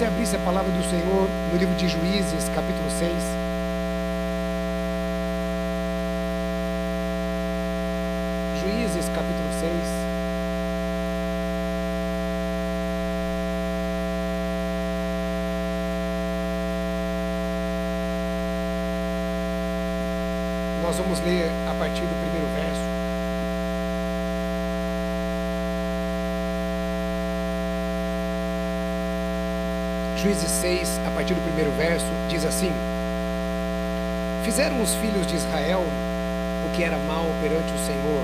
você abrisse a palavra do Senhor no livro de Juízes, capítulo 6. Juízes, capítulo 6. Nós vamos ler a partir do primeiro verso. Juízes 6, a partir do primeiro verso, diz assim: Fizeram os filhos de Israel o que era mal perante o Senhor.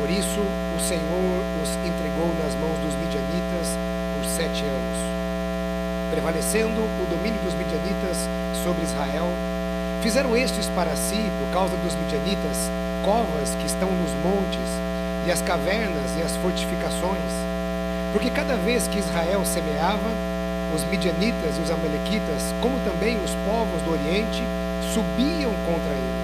Por isso, o Senhor os entregou nas mãos dos midianitas por sete anos. Prevalecendo o domínio dos midianitas sobre Israel, fizeram estes para si, por causa dos midianitas, covas que estão nos montes, e as cavernas e as fortificações. Porque cada vez que Israel semeava, os midianitas e os amalequitas, como também os povos do Oriente, subiam contra ele.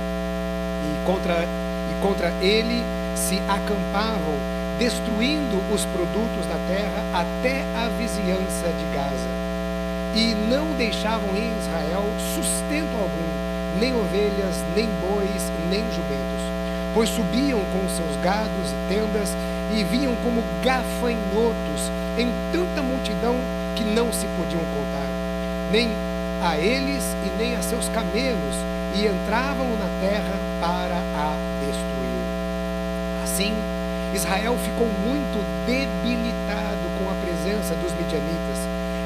E contra, e contra ele se acampavam, destruindo os produtos da terra até a vizinhança de Gaza. E não deixavam em Israel sustento algum, nem ovelhas, nem bois, nem jumentos, pois subiam com seus gados e tendas e vinham como gafanhotos em tanta multidão que não se podiam contar, nem a eles e nem a seus camelos, e entravam na terra para a destruir. Assim, Israel ficou muito debilitado com a presença dos midianitas.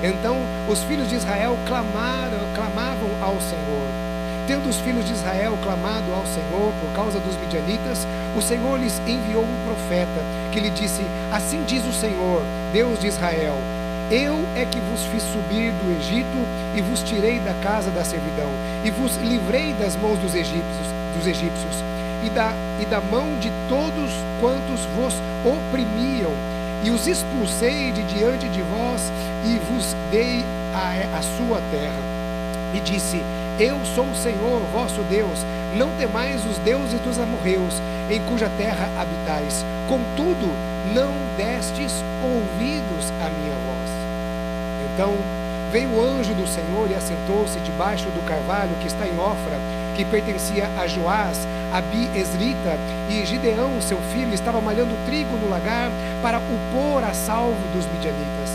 Então, os filhos de Israel clamaram, clamavam ao Senhor. Tendo os filhos de Israel clamado ao Senhor por causa dos midianitas, o Senhor lhes enviou um profeta que lhe disse: Assim diz o Senhor, Deus de Israel: eu é que vos fiz subir do Egito e vos tirei da casa da servidão e vos livrei das mãos dos egípcios, dos egípcios e da, e da mão de todos quantos vos oprimiam e os expulsei de diante de vós e vos dei a, a sua terra. E disse: Eu sou o Senhor vosso Deus. Não temais os deuses dos amorreus, em cuja terra habitais. Contudo, não destes ouvidos à minha voz. Então veio o anjo do Senhor e assentou-se debaixo do carvalho que está em Ofra, que pertencia a Joás, Abi Esrita, e Gideão, seu filho, estava malhando trigo no lagar para o pôr a salvo dos midianitas.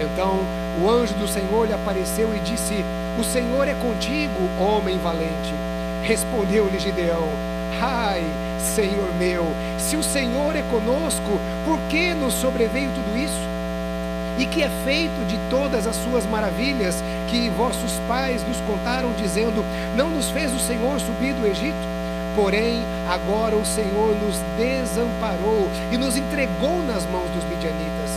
Então o anjo do Senhor lhe apareceu e disse: O Senhor é contigo, homem valente. Respondeu-lhe Gideão: Ai, Senhor meu, se o Senhor é conosco, por que nos sobreveio tudo isso? E que é feito de todas as suas maravilhas que vossos pais nos contaram, dizendo: Não nos fez o Senhor subir do Egito? Porém, agora o Senhor nos desamparou e nos entregou nas mãos dos midianitas.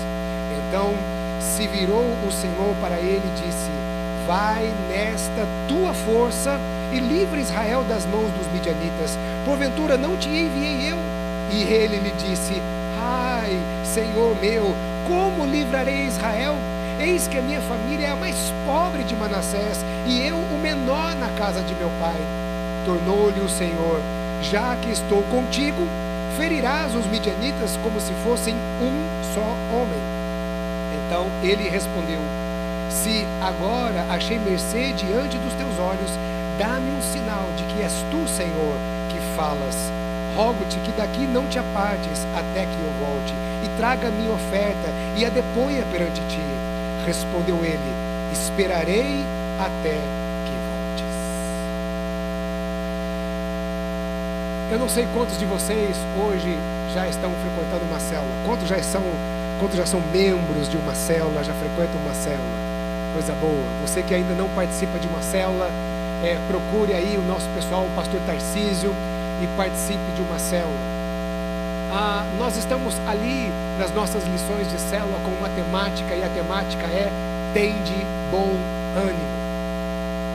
Então se virou o Senhor para ele e disse: Vai nesta tua força e livre Israel das mãos dos midianitas. Porventura não te enviei eu? E ele lhe disse: Ai, Senhor meu, como livrarei Israel? Eis que a minha família é a mais pobre de Manassés e eu o menor na casa de meu pai. Tornou-lhe o Senhor: Já que estou contigo, ferirás os midianitas como se fossem um só homem. Então ele respondeu: Se agora achei mercê diante dos teus olhos, dá-me um sinal de que és tu, Senhor, que falas. Rogo-te que daqui não te apartes até que eu volte, e traga minha oferta e a deponha perante ti. Respondeu ele: Esperarei até que voltes. Eu não sei quantos de vocês hoje já estão frequentando uma célula. Quantos já são, quantos já são membros de uma célula, já frequentam uma célula? Coisa boa. Você que ainda não participa de uma célula, é, procure aí o nosso pessoal, o pastor Tarcísio, e participe de uma célula. Ah, nós estamos ali nas nossas lições de célula com uma temática, e a temática é Tende bom ânimo.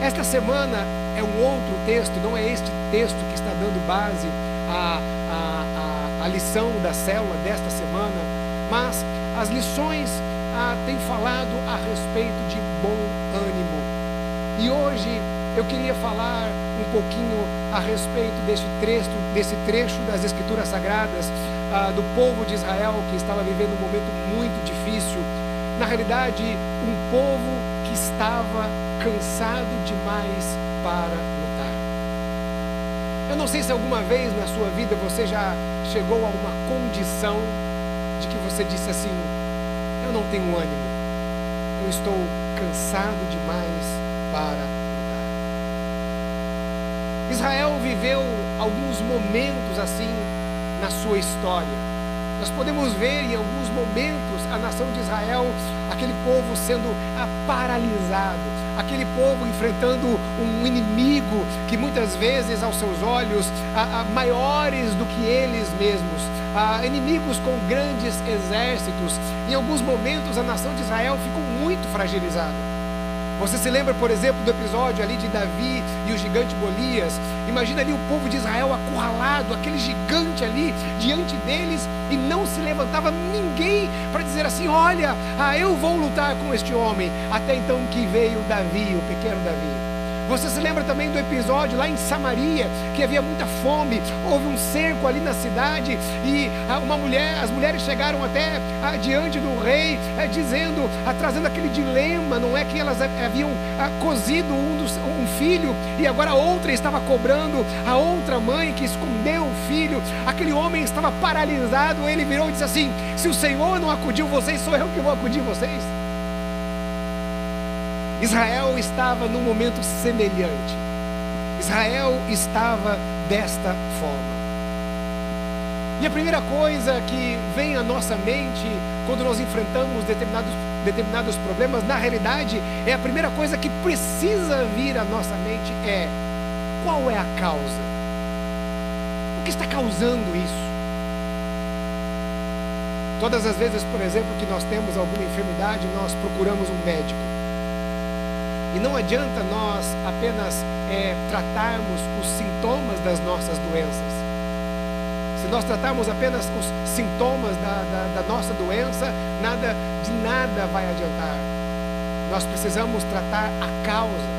Esta semana é um outro texto, não é este texto que está dando base à, à, à, à lição da célula desta semana, mas as lições ah, têm falado a respeito de bom ânimo. E hoje eu queria falar um pouquinho a respeito desse trecho, desse trecho das Escrituras Sagradas ah, do povo de Israel que estava vivendo um momento muito difícil. Na realidade, um povo que estava cansado demais para lutar. Eu não sei se alguma vez na sua vida você já chegou a uma condição de que você disse assim: Eu não tenho ânimo, eu estou cansado demais para lutar. Israel viveu alguns momentos assim na sua história nós podemos ver em alguns momentos a nação de Israel, aquele povo sendo paralisado, aquele povo enfrentando um inimigo que muitas vezes, aos seus olhos, ah, ah, maiores do que eles mesmos, inimigos com grandes exércitos. Em alguns momentos, a nação de Israel ficou muito fragilizada. Você se lembra, por exemplo, do episódio ali de Davi e o gigante Golias? Imagina ali o povo de Israel acurralado, aquele gigante ali diante deles e não se levantava ninguém para dizer assim: Olha, ah, eu vou lutar com este homem. Até então que veio Davi, o pequeno Davi. Você se lembra também do episódio lá em Samaria, que havia muita fome, houve um cerco ali na cidade e ah, uma mulher, as mulheres chegaram até ah, diante do rei, eh, dizendo, ah, trazendo aquele dilema, não é que elas haviam cozido um, dos, um filho e agora a outra estava cobrando a outra mãe que escondeu o filho. Aquele homem estava paralisado, ele virou e disse assim: Se o Senhor não acudiu vocês, sou eu que vou acudir vocês. Israel estava num momento semelhante. Israel estava desta forma. E a primeira coisa que vem à nossa mente quando nós enfrentamos determinados, determinados problemas, na realidade, é a primeira coisa que precisa vir à nossa mente é qual é a causa? O que está causando isso? Todas as vezes, por exemplo, que nós temos alguma enfermidade, nós procuramos um médico. E não adianta nós apenas é, tratarmos os sintomas das nossas doenças. Se nós tratarmos apenas os sintomas da, da, da nossa doença, nada de nada vai adiantar. Nós precisamos tratar a causa.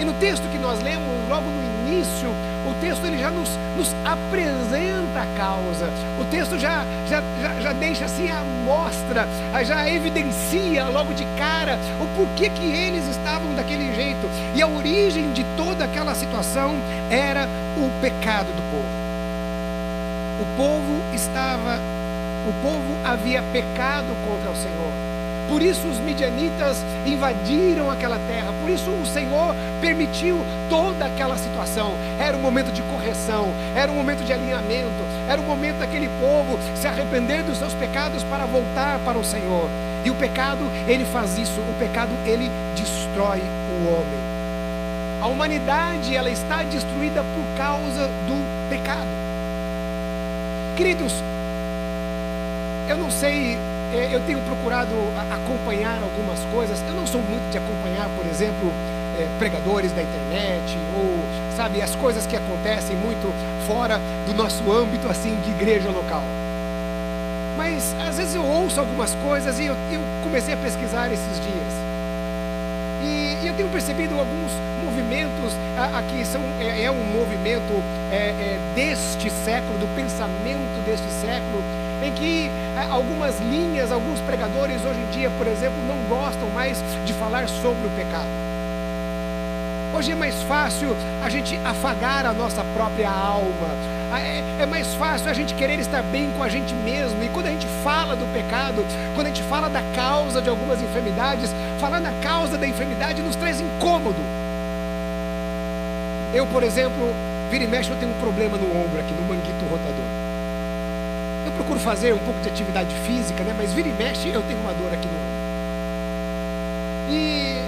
E no texto que nós lemos, logo no início, o texto ele já nos, nos apresenta a causa. O texto já, já, já, já deixa assim a mostra, já evidencia logo de cara o porquê que eles estavam daquele jeito. E a origem de toda aquela situação era o pecado do povo. O povo estava, o povo havia pecado contra o Senhor. Por isso os midianitas invadiram aquela terra. Por isso o Senhor permitiu toda aquela situação. Era um momento de correção, era um momento de alinhamento, era um momento daquele povo se arrepender dos seus pecados para voltar para o Senhor. E o pecado, ele faz isso. O pecado, ele destrói o homem. A humanidade, ela está destruída por causa do pecado. Queridos, eu não sei é, eu tenho procurado acompanhar algumas coisas. Eu não sou muito de acompanhar, por exemplo, é, pregadores da internet ou, sabe, as coisas que acontecem muito fora do nosso âmbito, assim, de igreja local. Mas às vezes eu ouço algumas coisas e eu, eu comecei a pesquisar esses dias. E, e, eu tenho percebido alguns movimentos aqui são é, é um movimento é, é, deste século, do pensamento deste século em que é, algumas linhas, alguns pregadores hoje em dia, por exemplo, não gostam mais de falar sobre o pecado. Hoje é mais fácil a gente afagar a nossa própria alma. É, é, mais fácil a gente querer estar bem com a gente mesmo. E quando a gente fala do pecado, quando a gente fala da causa de algumas enfermidades, falar na causa da enfermidade nos traz incômodo. Eu, por exemplo, vira e mexe, eu tenho um problema no ombro aqui, no manguito rotador. Procuro fazer um pouco de atividade física, né? Mas vira e mexe, eu tenho uma dor aqui no ombro. E,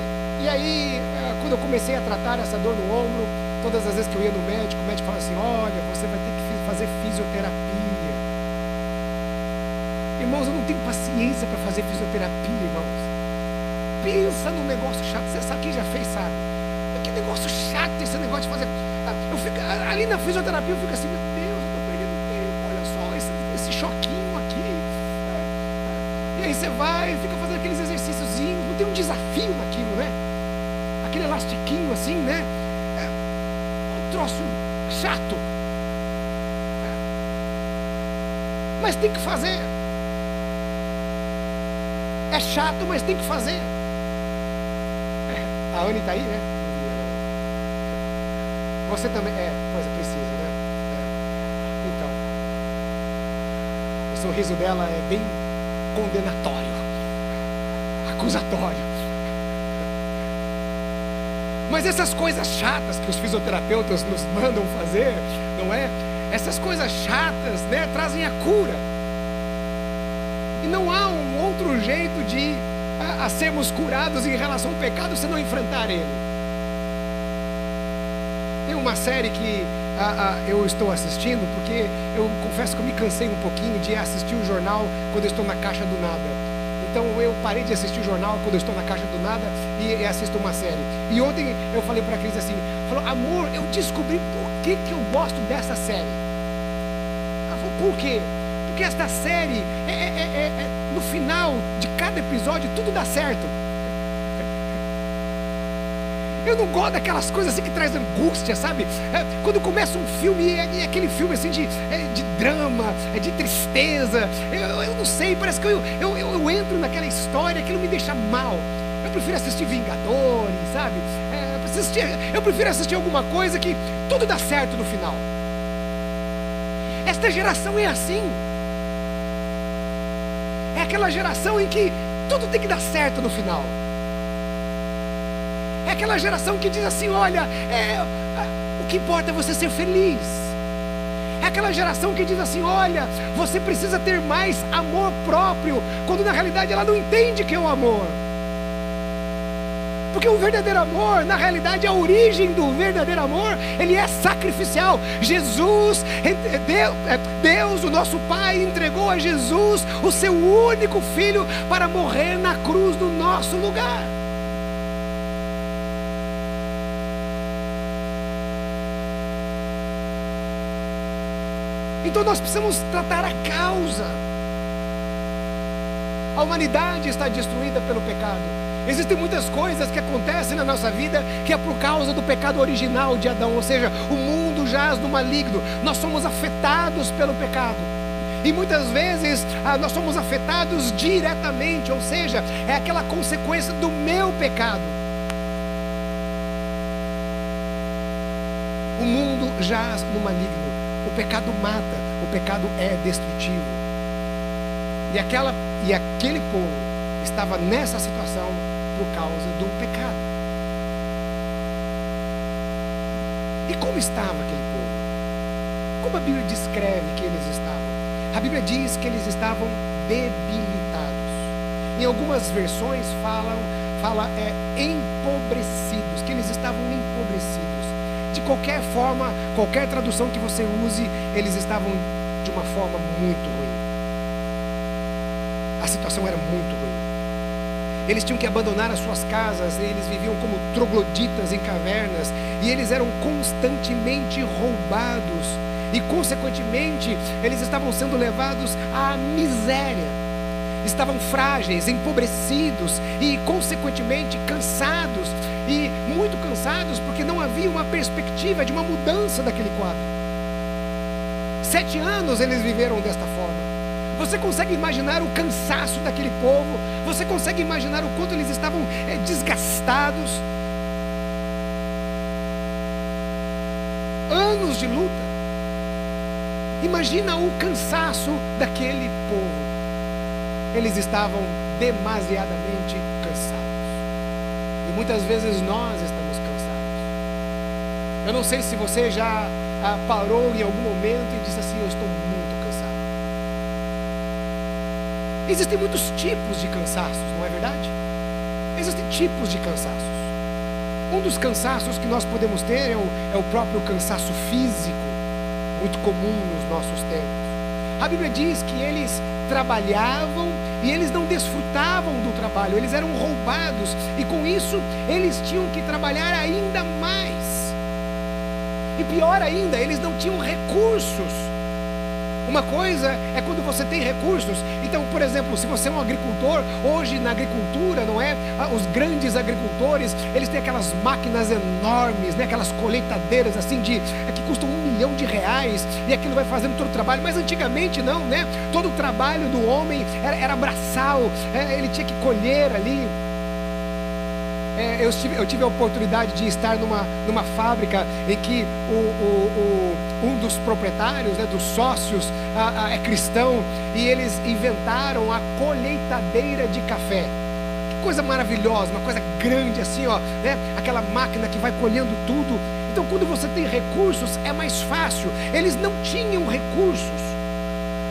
e aí, eh, quando eu comecei a tratar essa dor no ombro, todas as vezes que eu ia no médico, o médico falava assim: Olha, você vai ter que fazer fisioterapia. Irmãos, eu não tenho paciência para fazer fisioterapia, irmãos. Pensa no negócio chato. Você sabe quem já fez, sabe? Que negócio chato esse negócio de fazer. Eu fico, ali na fisioterapia eu fico assim, meu Deus choquinho aqui. E aí você vai, fica fazendo aqueles exercícios, não tem um desafio naquilo, né? Aquele elastiquinho assim, né? É um troço chato. É. Mas tem que fazer. É chato, mas tem que fazer. A Anne está aí, né? Você também. É, coisa precisa, né? É. Então. O sorriso dela é bem condenatório, acusatório. Mas essas coisas chatas que os fisioterapeutas nos mandam fazer, não é? Essas coisas chatas, né, trazem a cura. E não há um outro jeito de a, a sermos curados em relação ao pecado se não enfrentar ele. Tem uma série que eu estou assistindo, porque eu confesso que eu me cansei um pouquinho de assistir o jornal quando eu estou na caixa do nada. Então eu parei de assistir o jornal quando eu estou na caixa do nada e, assisto uma série. E ontem eu falei para a Cris assim: falou, amor, eu descobri por que, que eu gosto dessa série. Ela falou, por quê? Porque esta série, é, é, é, é no final de cada episódio, tudo dá certo. Eu não gosto daquelas coisas assim que traz angústia, sabe? É, quando começa um filme e é, é, aquele filme assim de, é, de drama, é de tristeza. Eu, eu não sei, parece que eu, eu, eu, eu entro naquela história, aquilo me deixa mal. Eu prefiro assistir Vingadores, sabe? É, assistir, eu prefiro assistir alguma coisa que tudo dá certo no final. Esta geração é assim. É aquela geração em que tudo tem que dar certo no final. É aquela geração que diz assim: olha, é, o que importa é você ser feliz. É aquela geração que diz assim: olha, você precisa ter mais amor próprio, quando na realidade ela não entende que é o amor. Porque o verdadeiro amor, na realidade, a origem do verdadeiro amor, ele é sacrificial. Jesus, é, Deus, o nosso Pai, entregou a Jesus o seu único filho para morrer na cruz do nosso lugar. Então nós precisamos tratar a causa. A humanidade está destruída pelo pecado. Existem muitas coisas que acontecem na nossa vida que é por causa do pecado original de Adão, ou seja, o mundo jaz no maligno. Nós somos afetados pelo pecado. E muitas vezes ah, nós somos afetados diretamente, ou seja, é aquela consequência do meu pecado. O mundo jaz no maligno. O pecado mata, o pecado é destrutivo. E, aquela, e aquele povo estava nessa situação por causa do pecado. E como estava aquele povo? Como a Bíblia descreve que eles estavam? A Bíblia diz que eles estavam debilitados. Em algumas versões falam, fala é empobrecidos, que eles estavam empobrecidos qualquer forma, qualquer tradução que você use, eles estavam de uma forma muito ruim. A situação era muito ruim. Eles tinham que abandonar as suas casas, eles viviam como trogloditas em cavernas, e eles eram constantemente roubados, e consequentemente, eles estavam sendo levados à miséria estavam frágeis, empobrecidos e, consequentemente, cansados e muito cansados porque não havia uma perspectiva de uma mudança daquele quadro. Sete anos eles viveram desta forma. Você consegue imaginar o cansaço daquele povo? Você consegue imaginar o quanto eles estavam é, desgastados? Anos de luta. Imagina o cansaço daquele povo eles estavam demasiadamente cansados. E muitas vezes nós estamos cansados. Eu não sei se você já ah, parou em algum momento e disse assim: Eu estou muito cansado. Existem muitos tipos de cansaços, não é verdade? Existem tipos de cansaços. Um dos cansaços que nós podemos ter é o, é o próprio cansaço físico, muito comum nos nossos tempos. A Bíblia diz que eles trabalhavam e eles não desfrutavam do trabalho, eles eram roubados e com isso eles tinham que trabalhar ainda mais. E pior ainda, eles não tinham recursos uma coisa é quando você tem recursos. Então, por exemplo, se você é um agricultor, hoje na agricultura, não é? Ah, os grandes agricultores, eles têm aquelas máquinas enormes, né? aquelas colheitadeiras assim de é que custam um milhão de reais e aquilo vai fazendo todo o trabalho. Mas antigamente não, né? Todo o trabalho do homem era, era braçal, é, ele tinha que colher ali. é, eu, tive, eu tive a oportunidade de estar numa, numa fábrica em que o, o, o um dos proprietários, né, dos sócios, a, a, é cristão e eles inventaram a colheitadeira de café coisa maravilhosa, uma coisa grande assim, ó, né? Aquela máquina que vai colhendo tudo. Então, quando você tem recursos, é mais fácil. Eles não tinham recursos.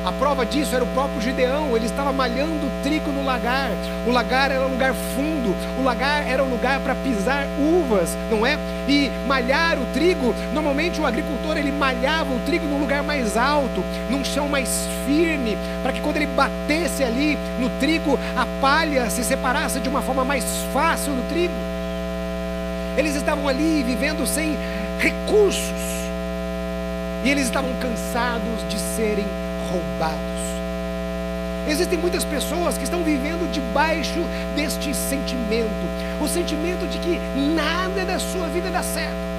A prova disso era o próprio Gideão, ele estava malhando trigo no lagar. O lagar era um lugar fundo, o lagar era um lugar para pisar uvas, não é? E malhar o trigo, normalmente o agricultor ele malhava o trigo num lugar mais alto, num chão mais firme, para que quando ele batesse ali no trigo, a palha se separasse de uma forma mais fácil do trigo. Eles estavam ali vivendo sem recursos. E eles estavam cansados de serem roubados. Existem muitas pessoas que estão vivendo debaixo deste sentimento, o sentimento de que nada da sua vida dá certo.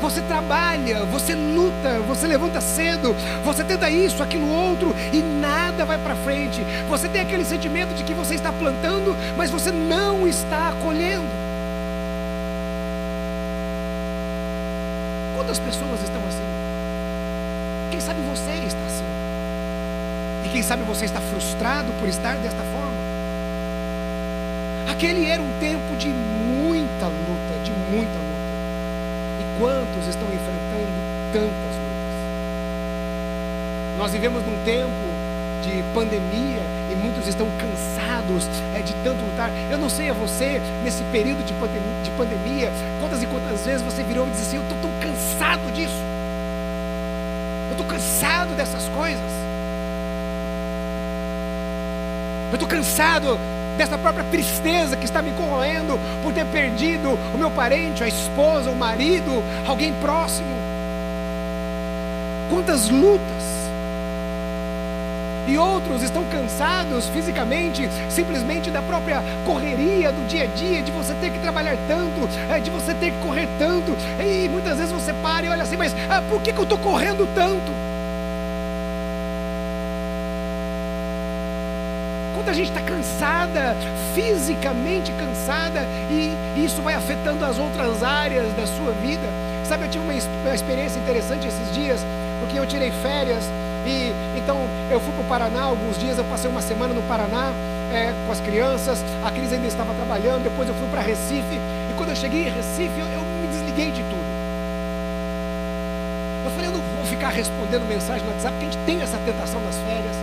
Você trabalha, você luta, você levanta cedo, você tenta isso, aquilo outro e nada vai para frente. Você tem aquele sentimento de que você está plantando, mas você não está colhendo. Quantas pessoas estão assim? Quem sabe você está assim. E quem sabe você está frustrado por estar desta forma. Aquele era um tempo de muita luta, de muita luta. E quantos estão enfrentando tantas lutas? Nós vivemos num tempo de pandemia e muitos estão cansados é, de tanto lutar. Eu não sei a você, nesse período de pandemia, de pandemia, quantas e quantas vezes você virou e disse assim: Eu estou tão cansado disso. Eu estou cansado dessas coisas. Eu estou cansado dessa própria tristeza que está me corroendo por ter perdido o meu parente, a esposa, o marido, alguém próximo. Quantas lutas. E outros estão cansados fisicamente, simplesmente da própria correria do dia a dia, de você ter que trabalhar tanto, é, de você ter que correr tanto. E muitas vezes você para e olha assim, mas ah, por que, que eu estou correndo tanto? Quanta gente está cansada, fisicamente cansada, e isso vai afetando as outras áreas da sua vida. Sabe, eu tive uma experiência interessante esses dias, porque eu tirei férias e então eu fui para o Paraná alguns dias, eu passei uma semana no Paraná é, com as crianças, a Cris ainda estava trabalhando, depois eu fui para Recife, e quando eu cheguei em Recife, eu, eu me desliguei de tudo. Eu falei, eu não vou ficar respondendo mensagem no WhatsApp, porque a gente tem essa tentação nas férias.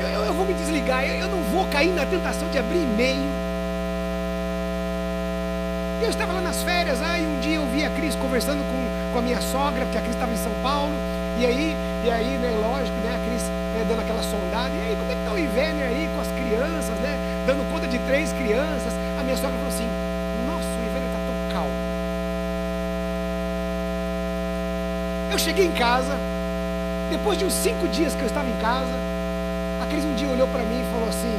Eu, eu, eu vou me desligar, eu, eu não vou cair na tentação de abrir e-mail. E eu estava lá nas férias, aí um dia eu vi a Cris conversando com, com a minha sogra, porque a Cris estava em São Paulo, e aí, e aí, né, lógico, né, a Cris né, dando aquela sondada, e aí, como é que está o Ivênia aí com as crianças, né? Dando conta de três crianças. A minha sogra falou assim, nossa, o Ivênia está tão calmo. Eu cheguei em casa, depois de uns cinco dias que eu estava em casa, a Cris um dia olhou para mim e falou assim,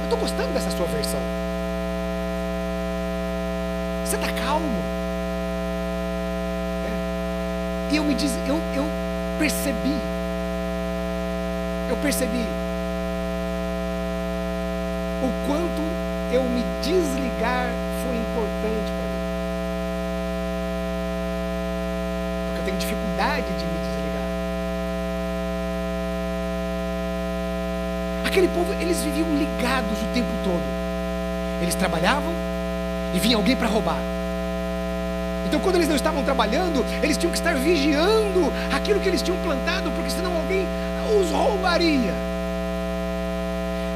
eu estou gostando dessa sua versão. Você está calmo. E eu me eu, eu percebi, eu percebi o quanto eu me desligar foi importante para mim. Porque eu tenho dificuldade de me desligar. Aquele povo, eles viviam ligados o tempo todo. Eles trabalhavam e vinha alguém para roubar. Então, quando eles não estavam trabalhando, eles tinham que estar vigiando aquilo que eles tinham plantado, porque senão alguém os roubaria.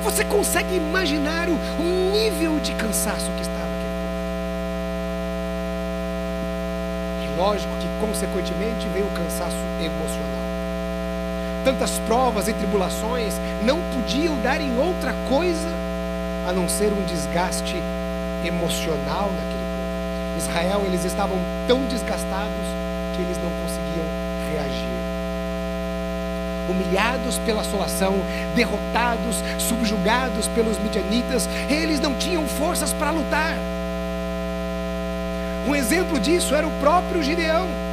Você consegue imaginar o, nível de cansaço que estava aquele povo? E lógico que, consequentemente, veio o cansaço emocional. Tantas provas e tribulações não podiam dar em outra coisa a não ser um desgaste emocional naquele Israel, eles estavam tão desgastados que eles não conseguiam reagir. Humilhados pela assolação, derrotados, subjugados pelos midianitas, eles não tinham forças para lutar. Um exemplo disso era o próprio Gideão.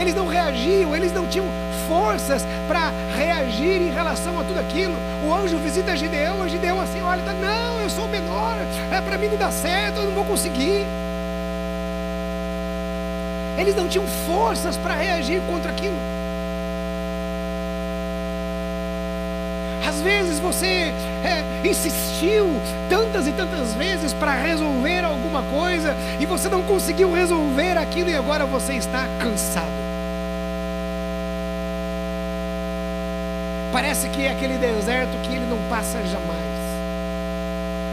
Eles não reagiam, eles não tinham forças para reagir em relação a tudo aquilo. O anjo visita Gideão, a Gideão assim, olha, tá, não, eu sou menor, é para mim não dá certo, eu não vou conseguir. Eles não tinham forças para reagir contra aquilo. Às vezes você é, insistiu tantas e tantas vezes para resolver alguma coisa e você não conseguiu resolver aquilo e agora você está cansado. Parece que é aquele deserto que ele não passa jamais.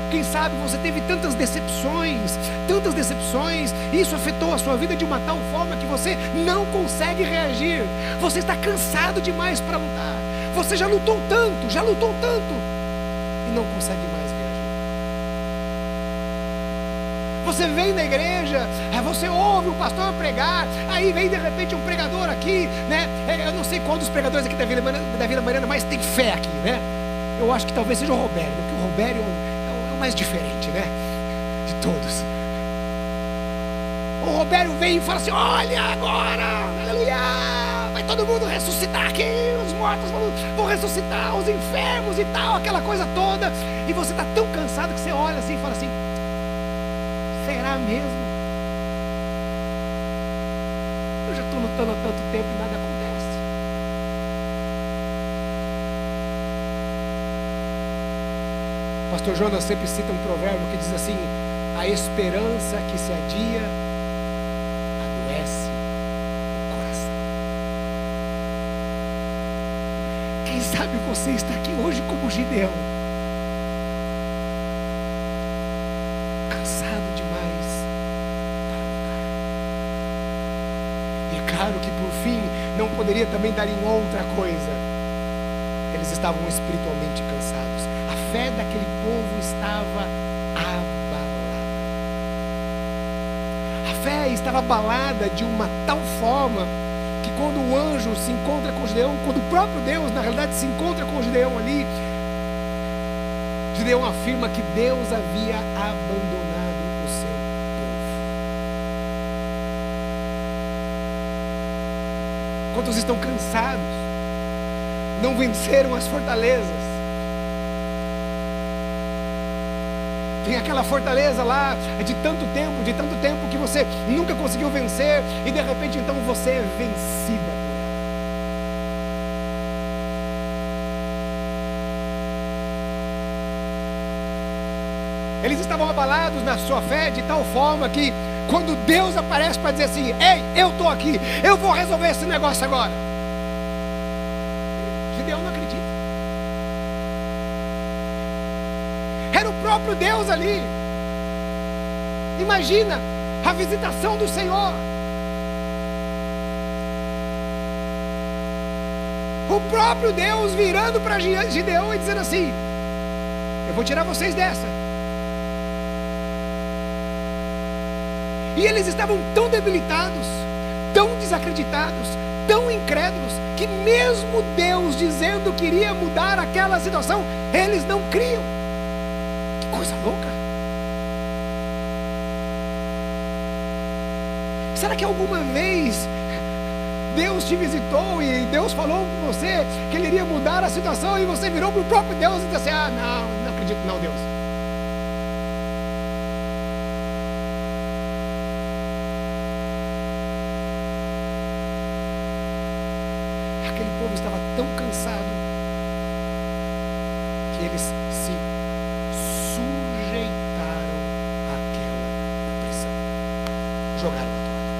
Quem sabe você teve tantas decepções, tantas decepções, e isso afetou a sua vida de uma tal forma que você não consegue reagir. Você está cansado demais para lutar. Você já lutou tanto, já lutou tanto, e não consegue mais reagir. Você vem na igreja, é, você ouve o pastor pregar, aí vem de repente um pregador aqui, né? É, eu não sei qual dos pregadores aqui da Vila, da Vila Mariana mais tem fé aqui, né? Eu acho que talvez seja o Robério, porque o Robério é mais diferente, né? De todos. O Roberto vem e fala assim: Olha agora, aleluia, vai todo mundo ressuscitar aqui, os mortos vão, vão ressuscitar, os enfermos e tal, aquela coisa toda. E você está tão cansado que você olha assim e fala assim: Será mesmo? Eu já estou lutando há tanto tempo e nada acontece. Pastor Jonas sempre cita um provérbio que diz assim: a esperança que se adia adoece o coração. Quem sabe você está aqui hoje como Gideão, cansado demais para lutar. E é claro que por fim não poderia também dar em outra coisa. Eles estavam espiritualmente cansados fé daquele povo estava abalada. A fé estava abalada de uma tal forma que quando o anjo se encontra com Gideão, quando o próprio Deus, na realidade, se encontra com Gideão ali, Gideão afirma que Deus havia abandonado o seu povo. Quantos estão cansados? Não venceram as fortalezas tem aquela fortaleza lá de tanto tempo, de tanto tempo que você nunca conseguiu vencer e de repente então você é vencida. Eles estavam abalados na sua fé de tal forma que quando Deus aparece para dizer assim: Ei, eu estou aqui, eu vou resolver esse negócio agora. Gideão não acredita. Era o próprio Deus ali. Imagina a visitação do Senhor. O próprio Deus virando para Gideão e dizendo assim: Eu vou tirar vocês dessa. E eles estavam tão debilitados, tão desacreditados, tão incrédulos, que mesmo Deus dizendo que iria mudar aquela situação, eles não criam coisa louca. Será que alguma vez Deus te visitou e Deus falou com você que Ele iria mudar a situação e você virou para o próprio Deus e disse assim: Ah, não, não acredito, não, Deus. Aquele povo estava tão cansado que eles se sujeitaram àquela opressão. Jogaram a toalha.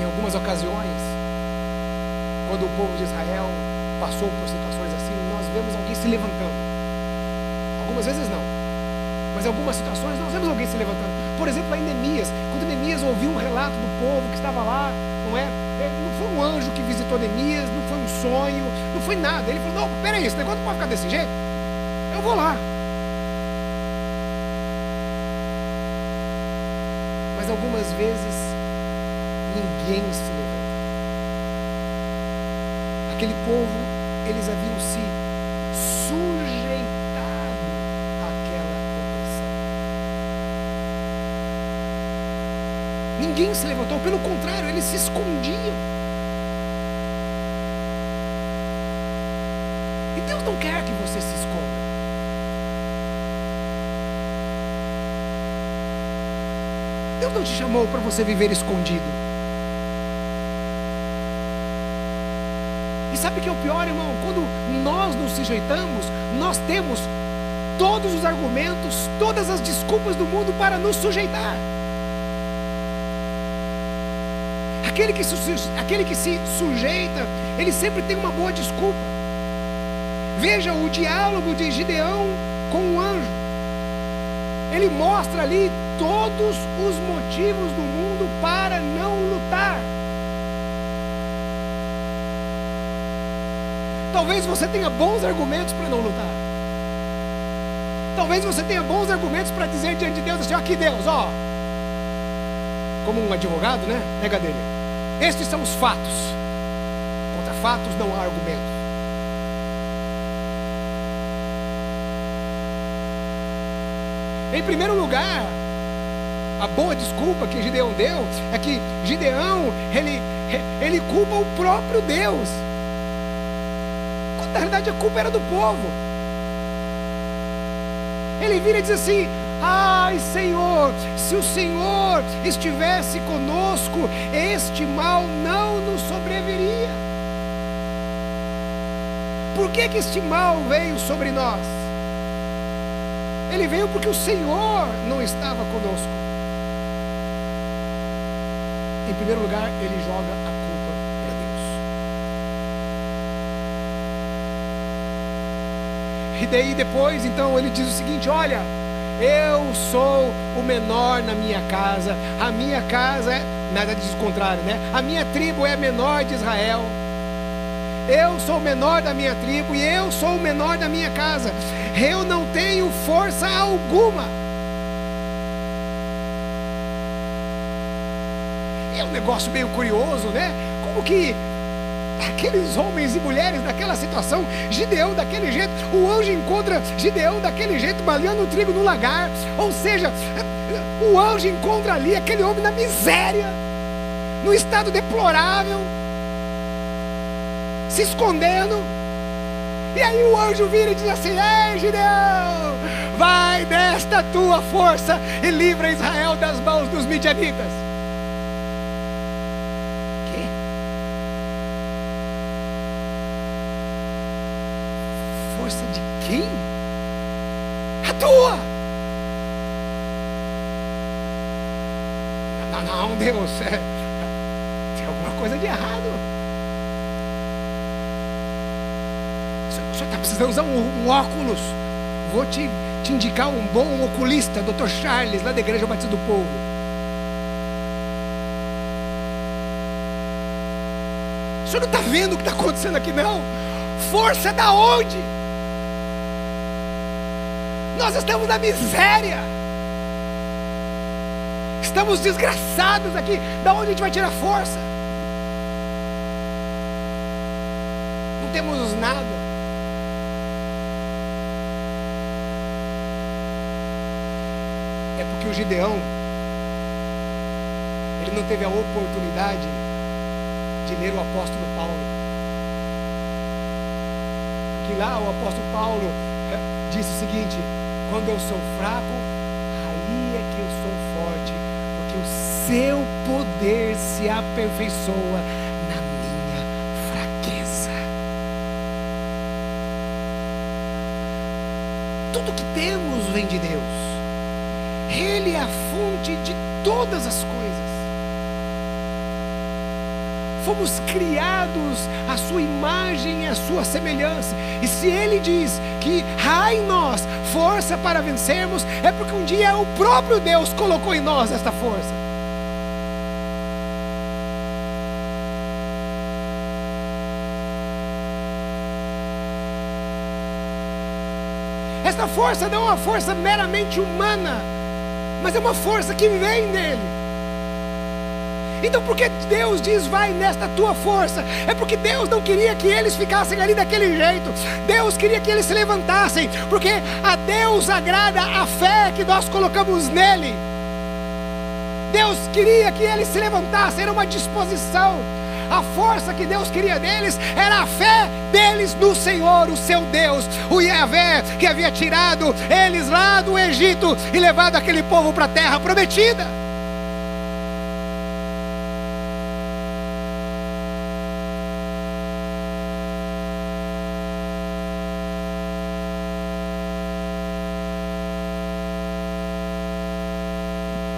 Em algumas ocasiões, quando o povo de Israel passou por situações assim, nós vemos alguém se levantando. Algumas vezes não. Mas em algumas situações nós vemos alguém se levantando. Por exemplo, a Neemias. Quando Neemias ouviu um relato do povo que estava lá, não é? Foi um anjo que visitou Neemias, não foi um sonho, não foi nada. Ele falou: Não, peraí, esse negócio não pode ficar desse jeito. Eu vou lá. Mas algumas vezes ninguém se levanta. Aquele povo, eles haviam se sujeitado àquela opressão. Ninguém se levantou, pelo contrário, eles se escondiam. Não quer que você se esconda. Deus não te chamou para você viver escondido. E sabe o que é o pior, irmão? Quando nós nos sujeitamos, nós temos todos os argumentos, todas as desculpas do mundo para nos sujeitar. Aquele que, se, aquele que se sujeita, ele sempre tem uma boa desculpa. Veja o diálogo de Gideão com o anjo. Ele mostra ali todos os motivos do mundo para não lutar. Talvez você tenha bons argumentos para não lutar. Talvez você tenha bons argumentos para dizer diante de Deus assim: aqui Deus, ó. Como um advogado, né? Nega dele. Estes são os fatos. Contra fatos não há argumentos. Em primeiro lugar, a boa desculpa que Gideão deu é que Gideão ele, ele culpa o próprio Deus. Na realidade a culpa era do povo. Ele vira e diz assim: Ai, Senhor, se o Senhor estivesse conosco, este mal não nos sobreviria. Por que, que este mal veio sobre nós? Ele veio porque o Senhor não estava conosco. Em primeiro lugar, ele joga a culpa para Deus. E daí depois, então, ele diz o seguinte: Olha, eu sou o menor na minha casa, a minha casa é, nada diz o contrário, né? A minha tribo é a menor de Israel. Eu sou o menor da minha tribo e eu sou o menor da minha casa. Eu não tenho força alguma. É um negócio meio curioso, né? Como que aqueles homens e mulheres daquela situação, Gideão daquele jeito, o anjo encontra Gideão daquele jeito, malhando o trigo no lagar, ou seja, o anjo encontra ali aquele homem na miséria, no estado deplorável, se escondendo. E aí o anjo vira e diz assim: Ei, Gideão, vai desta tua força e livra Israel das mãos dos midianitas. Que? Força de quem? A tua. Não, não, Deus, é, tem alguma coisa de errado. Você está precisando usar um, um, óculos. Vou te, te indicar um bom oculista, Dr. Charles, lá da Igreja Batista do Povo. O senhor não está vendo o que está acontecendo aqui, não? Força da onde? Nós estamos na miséria. Estamos desgraçados aqui. Da onde a gente vai tirar força? Não temos nada. é porque o Gideão ele não teve a oportunidade de ler o apóstolo Paulo. Porque lá o apóstolo Paulo é, disse o seguinte: quando eu sou fraco, aí é que eu sou forte, porque o seu poder se aperfeiçoa na minha fraqueza. Tudo que temos vem de Deus. Fonte de todas as coisas. Fomos criados à sua imagem e à sua semelhança. E se Ele diz que há em nós força para vencermos, é porque um dia o próprio Deus colocou em nós esta força. Esta força não é uma força meramente humana mas é uma força que vem dele. Então, por que Deus diz, vai nesta tua força? É porque Deus não queria que eles ficassem ali daquele jeito. Deus queria que eles se levantassem, porque a Deus agrada a fé que nós colocamos nele. Deus queria que eles se levantassem, era uma disposição. A força que Deus queria deles era a fé deles no Senhor, o seu Deus, o Yahvé, que havia tirado eles lá do Egito e levado aquele povo para a terra prometida.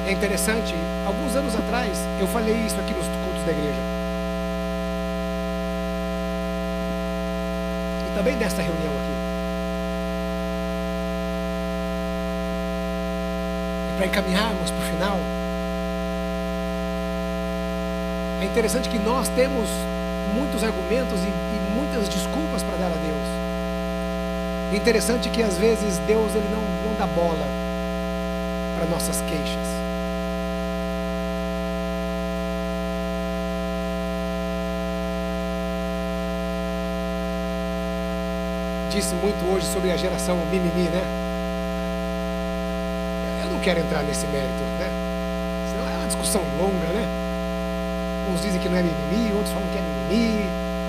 É interessante, alguns anos atrás eu falei isso aqui nos cultos da igreja. Também nesta reunião aqui. E para encaminharmos para o final, é interessante que nós temos muitos argumentos e, e muitas desculpas para dar a Deus. É interessante que às vezes Deus ele não, não dá bola para nossas queixas. Disse muito hoje sobre a geração mimimi, né? Eu não quero entrar nesse mérito, né? Senão é uma discussão longa, né? Uns dizem que não é mimimi, outros falam que é mimimi.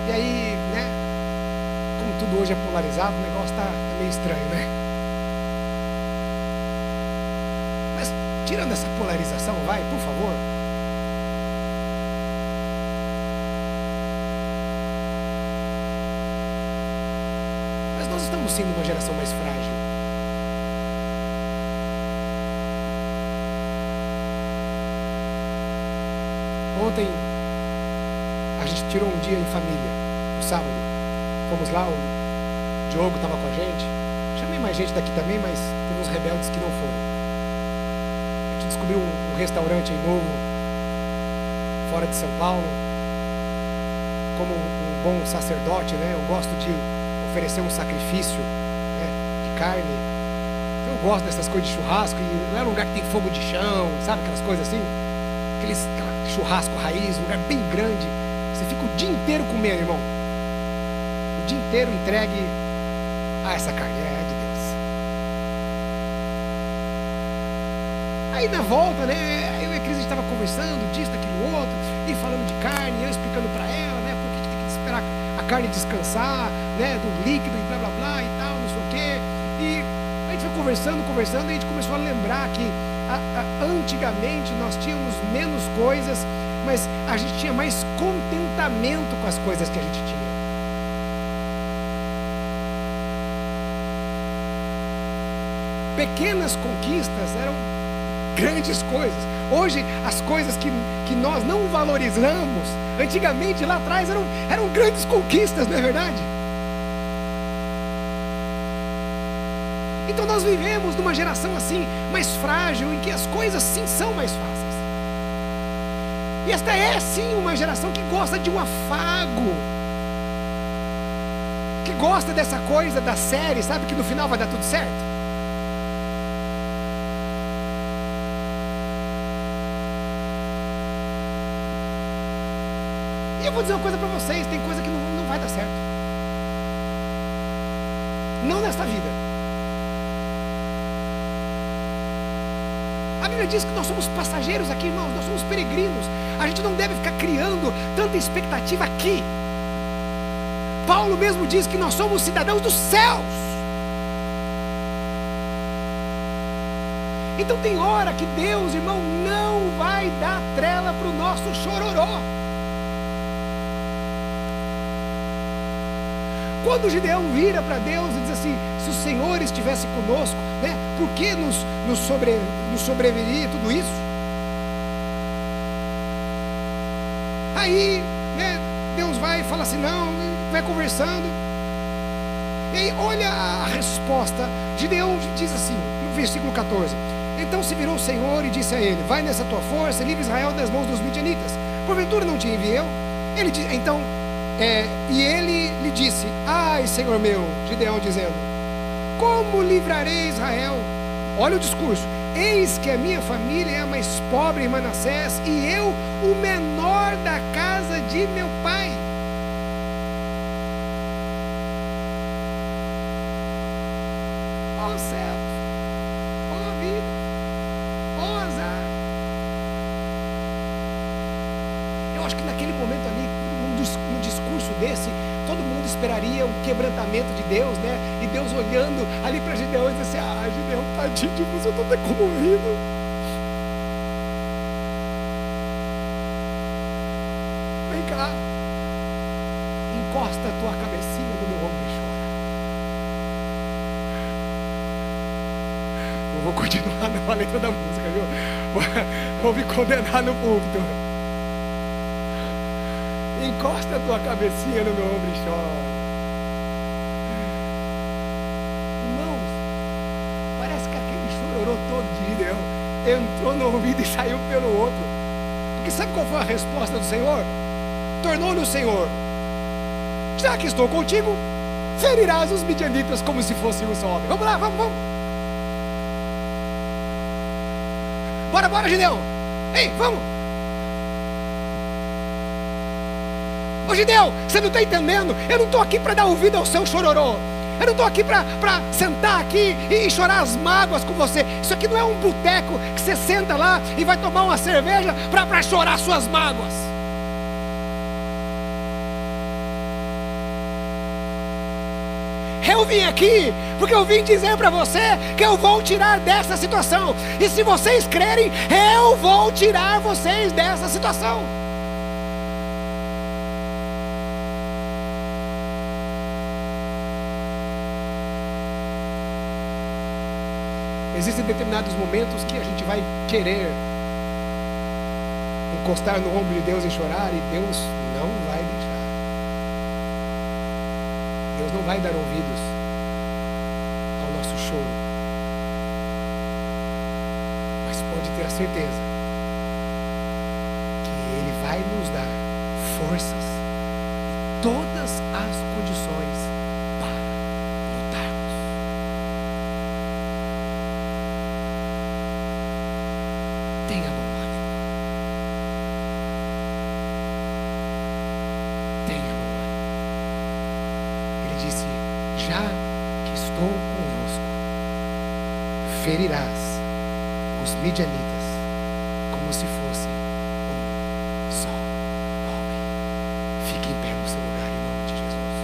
E aí, né? Como tudo hoje é polarizado, o negócio está meio estranho, né? Mas tirando essa polarização, vai, por favor. Estamos sendo uma geração mais frágil. Ontem a gente tirou um dia em família, no sábado. Fomos lá, o Diogo estava com a gente. Chamei mais gente daqui também, mas teve uns rebeldes que não foram. A gente descobriu um, um restaurante novo, fora de São Paulo. Como um bom sacerdote, né? Eu gosto de oferecer um sacrifício né, de carne. Eu gosto dessas coisas de churrasco, e não é lugar que tem fogo de chão, sabe aquelas coisas assim? Aqueles, churrasco raiz, um lugar bem grande. Você fica o dia inteiro comendo, irmão. O dia inteiro entregue a essa carne, é de Deus. Aí na volta, né, eu e a Cris estava conversando disso, daquilo outro, e falando de carne, eu explicando para ela, né, esperar a carne descansar, né, do líquido e blá blá blá e tal, não sei o quê. E a gente foi conversando, conversando, e a gente começou a lembrar que a, a, antigamente nós tínhamos menos coisas, mas a gente tinha mais contentamento com as coisas que a gente tinha. Pequenas conquistas eram grandes coisas. Hoje, as coisas que, que nós não valorizamos, antigamente lá atrás eram, eram grandes conquistas, não é verdade? Então nós vivemos numa geração assim, mais frágil, em que as coisas sim são mais fáceis. E esta é sim uma geração que gosta de um afago, que gosta dessa coisa da série, sabe que no final vai dar tudo certo. Vou dizer uma coisa para vocês: tem coisa que não, não vai dar certo. Não nesta vida. A Bíblia diz que nós somos passageiros aqui, irmãos, nós somos peregrinos. A gente não deve ficar criando tanta expectativa aqui. Paulo mesmo diz que nós somos cidadãos dos céus. Então tem hora que Deus, irmão, não vai dar trela para o nosso chororó. Quando Gideão vira para Deus e diz assim: se o Senhor estivesse conosco, né, por que nos, nos, sobre, nos sobreviria tudo isso? Aí, né, Deus vai e fala assim: não, vai conversando. E aí, olha a resposta. Gideão diz assim, no versículo 14: Então se virou o Senhor e disse a ele: Vai nessa tua força e livre Israel das mãos dos midianitas. Porventura não te enviei eu? Ele diz, então é, e ele lhe disse: Ai, Senhor meu, Gideão dizendo: Como livrarei Israel? Olha o discurso. Eis que a minha família é a mais pobre em Manassés e eu o menor da casa de meu pai. Ó oh, céu, ó oh, vida, ó oh, azar. naquele momento ali, num discurso desse, todo mundo esperaria um quebrantamento de Deus, né? E Deus olhando ali para Gideão e disse assim: Ah, Gideão, tadinho de você, eu estou até comovido. Vem cá, encosta a tua cabecinha no meu ombro e chora. Não vou continuar na letra da música, viu? Vou me condenar no púlpito encosta a tua cabecinha no meu ombro e chora. Irmãos, parece que aquele chororô todo de Gideão entrou no ouvido e saiu pelo outro. Porque sabe qual foi a resposta do Senhor? Tornou-lhe o Senhor: Já que estou contigo, ferirás os midianitas como se fossem um só homem. Vamos lá, vamos, vamos. Bora, bora, Gideão. Ei, vamos. Ô Gideão, você não está entendendo? Eu não estou aqui para dar ouvido ao seu chororô. Eu não estou aqui para sentar aqui e, chorar as mágoas com você. Isso aqui não é um boteco que você senta lá e vai tomar uma cerveja para chorar suas mágoas. Eu vim aqui porque eu vim dizer para você que eu vou tirar dessa situação. E se vocês crerem, eu vou tirar vocês dessa situação. Existem determinados momentos que a gente vai querer encostar no ombro de Deus e chorar, e Deus não vai deixar. Deus não vai dar ouvidos ao nosso choro. Mas pode ter a certeza que Ele vai nos dar forças todas as condições ferirás os midianitas como se fosse um só homem. Fique em pé no seu lugar em nome de Jesus.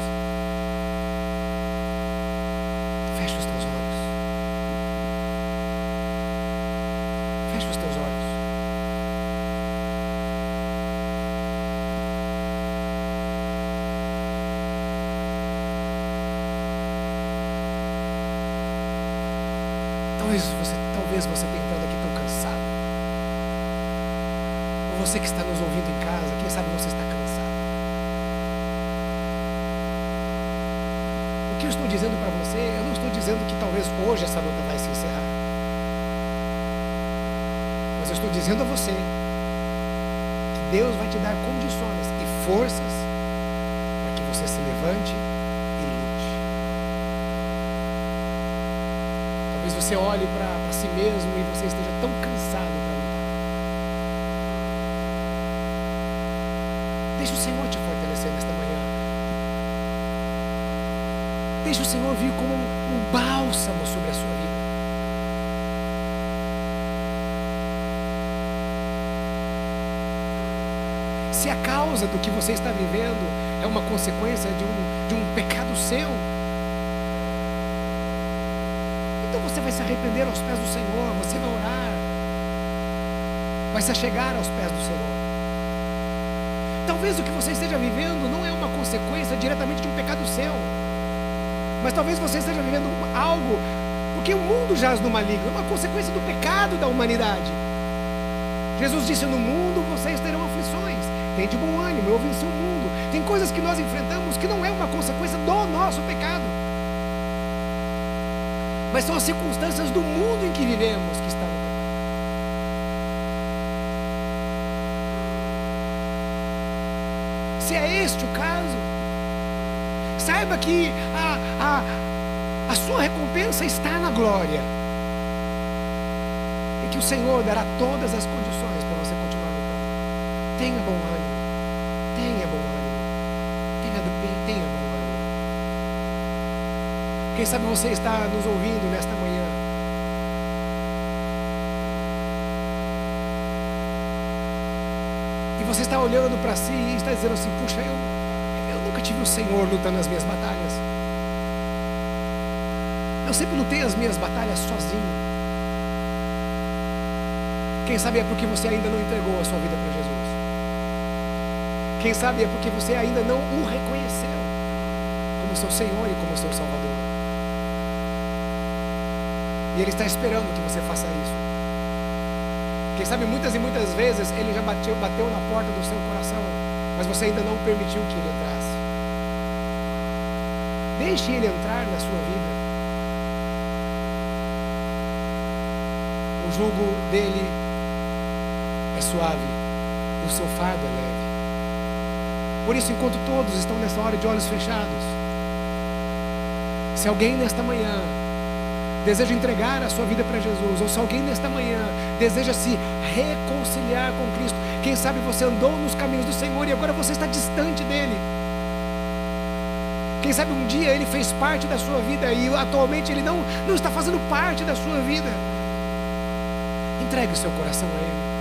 Feche os teus olhos. Feche os teus olhos. Talvez você, talvez você tenha entrado aqui tão cansado. Ou você que está nos ouvindo em casa, quem sabe você está cansado. O que eu estou dizendo para você, eu não estou dizendo que talvez hoje essa luta vai se encerrar. Mas eu estou dizendo a você que Deus vai te dar condições e forças para que você se levante Talvez você olhe para si mesmo e você esteja tão cansado para lutar. Deixa o Senhor te fortalecer nesta manhã. Deixa o Senhor vir como um, um bálsamo sobre a sua vida. Se a causa do que você está vivendo é uma consequência de um, de um pecado seu, então você vai se arrepender aos pés do Senhor, você vai orar, vai se chegar aos pés do Senhor. Talvez o que você esteja vivendo não é uma consequência diretamente de um pecado seu, mas talvez você esteja vivendo algo porque o mundo jaz no maligno, é uma consequência do pecado da humanidade. Jesus disse: No mundo vocês terão aflições, tem de bom ânimo, eu venci o mundo. Tem coisas que nós enfrentamos que não é uma consequência do nosso pecado mas são as circunstâncias do mundo em que vivemos que estão. Se é este o caso, saiba que a, a, a sua recompensa está na glória. E que o Senhor dará todas as condições para você continuar lutando. Tenha bom ânimo. Tenha bom ânimo. Tenha, tenha bom. Quem sabe você está nos ouvindo nesta manhã. E você está olhando para si e está dizendo assim: puxa, eu, eu nunca tive o Senhor lutando as minhas batalhas. Eu sempre lutei as minhas batalhas sozinho. Quem sabe é porque você ainda não entregou a sua vida para Jesus. Quem sabe é porque você ainda não o reconheceu como seu Senhor e como seu Salvador. E Ele está esperando que você faça isso. Quem sabe muitas e muitas vezes Ele já bateu, bateu na porta do seu coração, mas você ainda não permitiu que Ele entrasse. Deixe Ele entrar na sua vida. O jugo dele é suave o seu fardo é leve. Por isso, enquanto todos estão nessa hora de olhos fechados, se alguém nesta manhã deseja entregar a sua vida para Jesus, ou se alguém nesta manhã deseja se reconciliar com Cristo, quem sabe você andou nos caminhos do Senhor e agora você está distante dele. Quem sabe um dia ele fez parte da sua vida e atualmente ele não, não está fazendo parte da sua vida. Entregue o seu coração a Ele.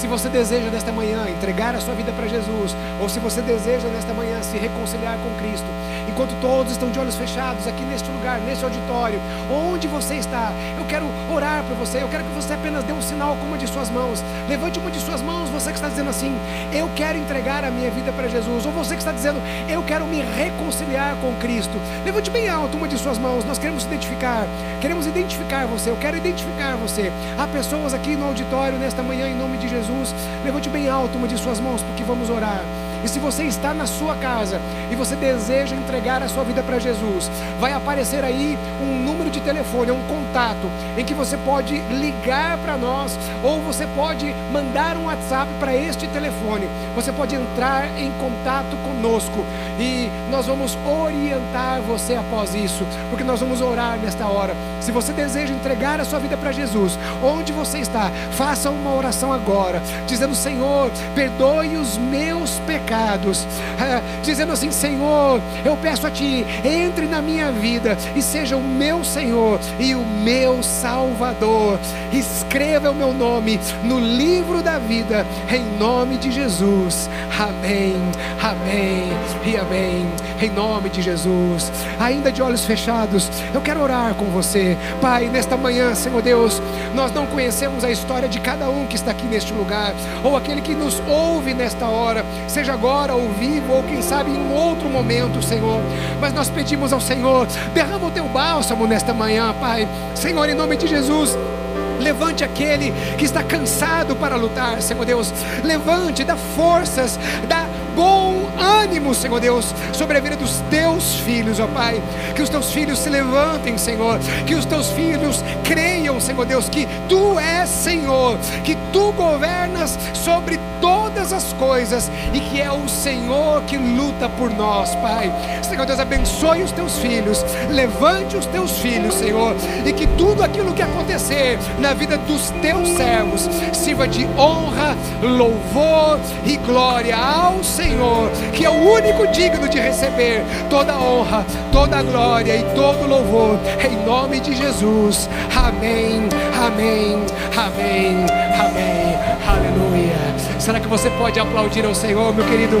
Se você deseja nesta manhã entregar a sua vida para Jesus, ou se você deseja nesta manhã se reconciliar com Cristo, enquanto todos estão de olhos fechados aqui neste lugar, neste auditório, onde você está, eu quero orar por você, eu quero que você apenas dê um sinal com uma de suas mãos. Levante uma de suas mãos, você que está dizendo assim: Eu quero entregar a minha vida para Jesus, ou você que está dizendo: Eu quero me reconciliar com Cristo. Levante bem alto uma de suas mãos, nós queremos identificar, queremos identificar você, eu quero identificar você. Há pessoas aqui no auditório nesta manhã, em nome de Jesus. Jesus, levante bem alto uma de suas mãos, porque vamos orar. E se você está na sua casa e você deseja entregar a sua vida para Jesus, vai aparecer aí um número de telefone, um contato, em que você pode ligar para nós ou você pode mandar um WhatsApp para este telefone. Você pode entrar em contato conosco e nós vamos orientar você após isso, porque nós vamos orar nesta hora. Se você deseja entregar a sua vida para Jesus, onde você está, faça uma oração agora, dizendo: Senhor, perdoe os meus pecados pecados, é, dizendo assim: Senhor, eu peço a Ti, entre na minha vida e seja o meu Senhor e o meu Salvador. Escreva o meu nome no livro da vida, em nome de Jesus. Amém, amém e amém. Em nome de Jesus. Ainda de olhos fechados, eu quero orar com você, Pai, nesta manhã, Senhor Deus. Nós não conhecemos a história de cada um que está aqui neste lugar, ou aquele que nos ouve nesta hora, seja agora ao vivo, ou quem sabe em outro momento, Senhor. Mas nós pedimos ao Senhor, derrama o teu bálsamo nesta manhã, Pai. Senhor, em nome de Jesus. Levante aquele que está cansado para lutar, Senhor Deus. Levante, dá forças, dá bom ânimo, Senhor Deus, sobre a vida dos teus filhos, ó Pai. Que os teus filhos se levantem, Senhor. Que os teus filhos creiam, Senhor Deus, que tu és Senhor, que tu governas sobre todas as coisas e que é o Senhor que luta por nós, Pai. Senhor Deus, abençoe os teus filhos, levante os teus filhos, Senhor, e que tudo aquilo que acontecer na vida dos teus servos sirva de honra, louvor e glória ao Senhor, que é o único digno de receber toda honra, toda glória e todo louvor, em nome de Jesus. Amém, amém, amém, amém. Aleluia. Será que você pode aplaudir ao Senhor, meu querido?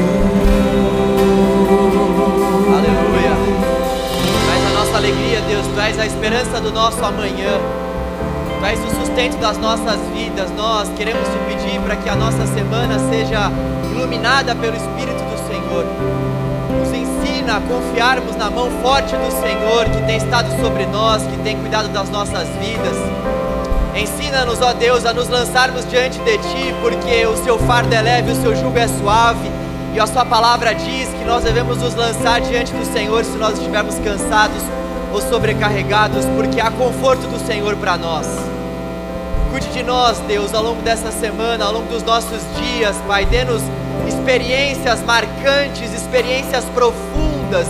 Esperança do nosso amanhã. Tu és o sustento das nossas vidas. Nós queremos te pedir para que a nossa semana seja iluminada pelo Espírito do Senhor. Nos ensina a confiarmos na mão forte do Senhor que tem estado sobre nós, que tem cuidado das nossas vidas. Ensina-nos, ó Deus, a nos lançarmos diante de Ti, porque o Seu fardo é leve, o Seu jugo é suave. E a Sua palavra diz que nós devemos nos lançar diante do Senhor se nós estivermos cansados ou sobrecarregados, porque há conforto do Senhor para nós. Cuide de nós, Deus, ao longo dessa semana, ao longo dos nossos dias, Pai. Dê-nos experiências marcantes, experiências profundas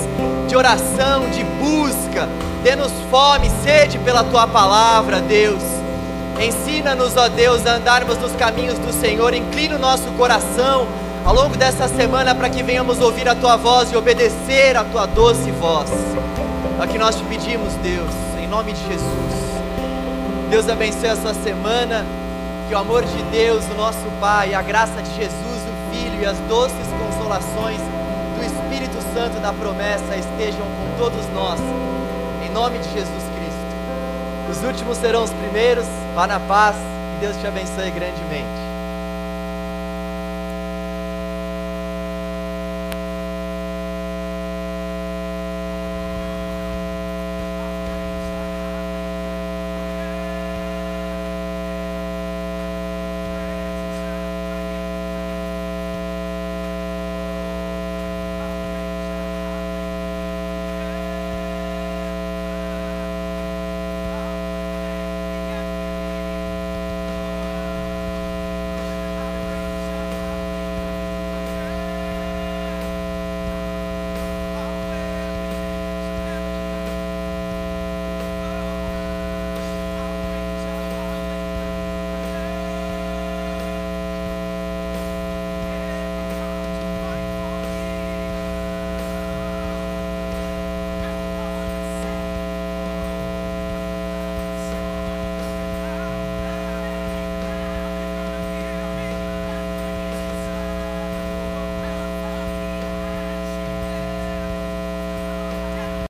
de oração, de busca. Dê-nos fome, sede pela Tua palavra, Deus. Ensina-nos, ó Deus, a andarmos nos caminhos do Senhor. Inclina o nosso coração ao longo dessa semana para que venhamos ouvir a Tua voz e obedecer a Tua doce voz. É o que nós te pedimos, Deus, em nome de Jesus. Deus abençoe a sua semana. Que o amor de Deus, o nosso Pai, a graça de Jesus, o Filho e as doces consolações do Espírito Santo da promessa estejam com todos nós. Em nome de Jesus Cristo. Os últimos serão os primeiros. Vá na paz. Que Deus te abençoe grandemente.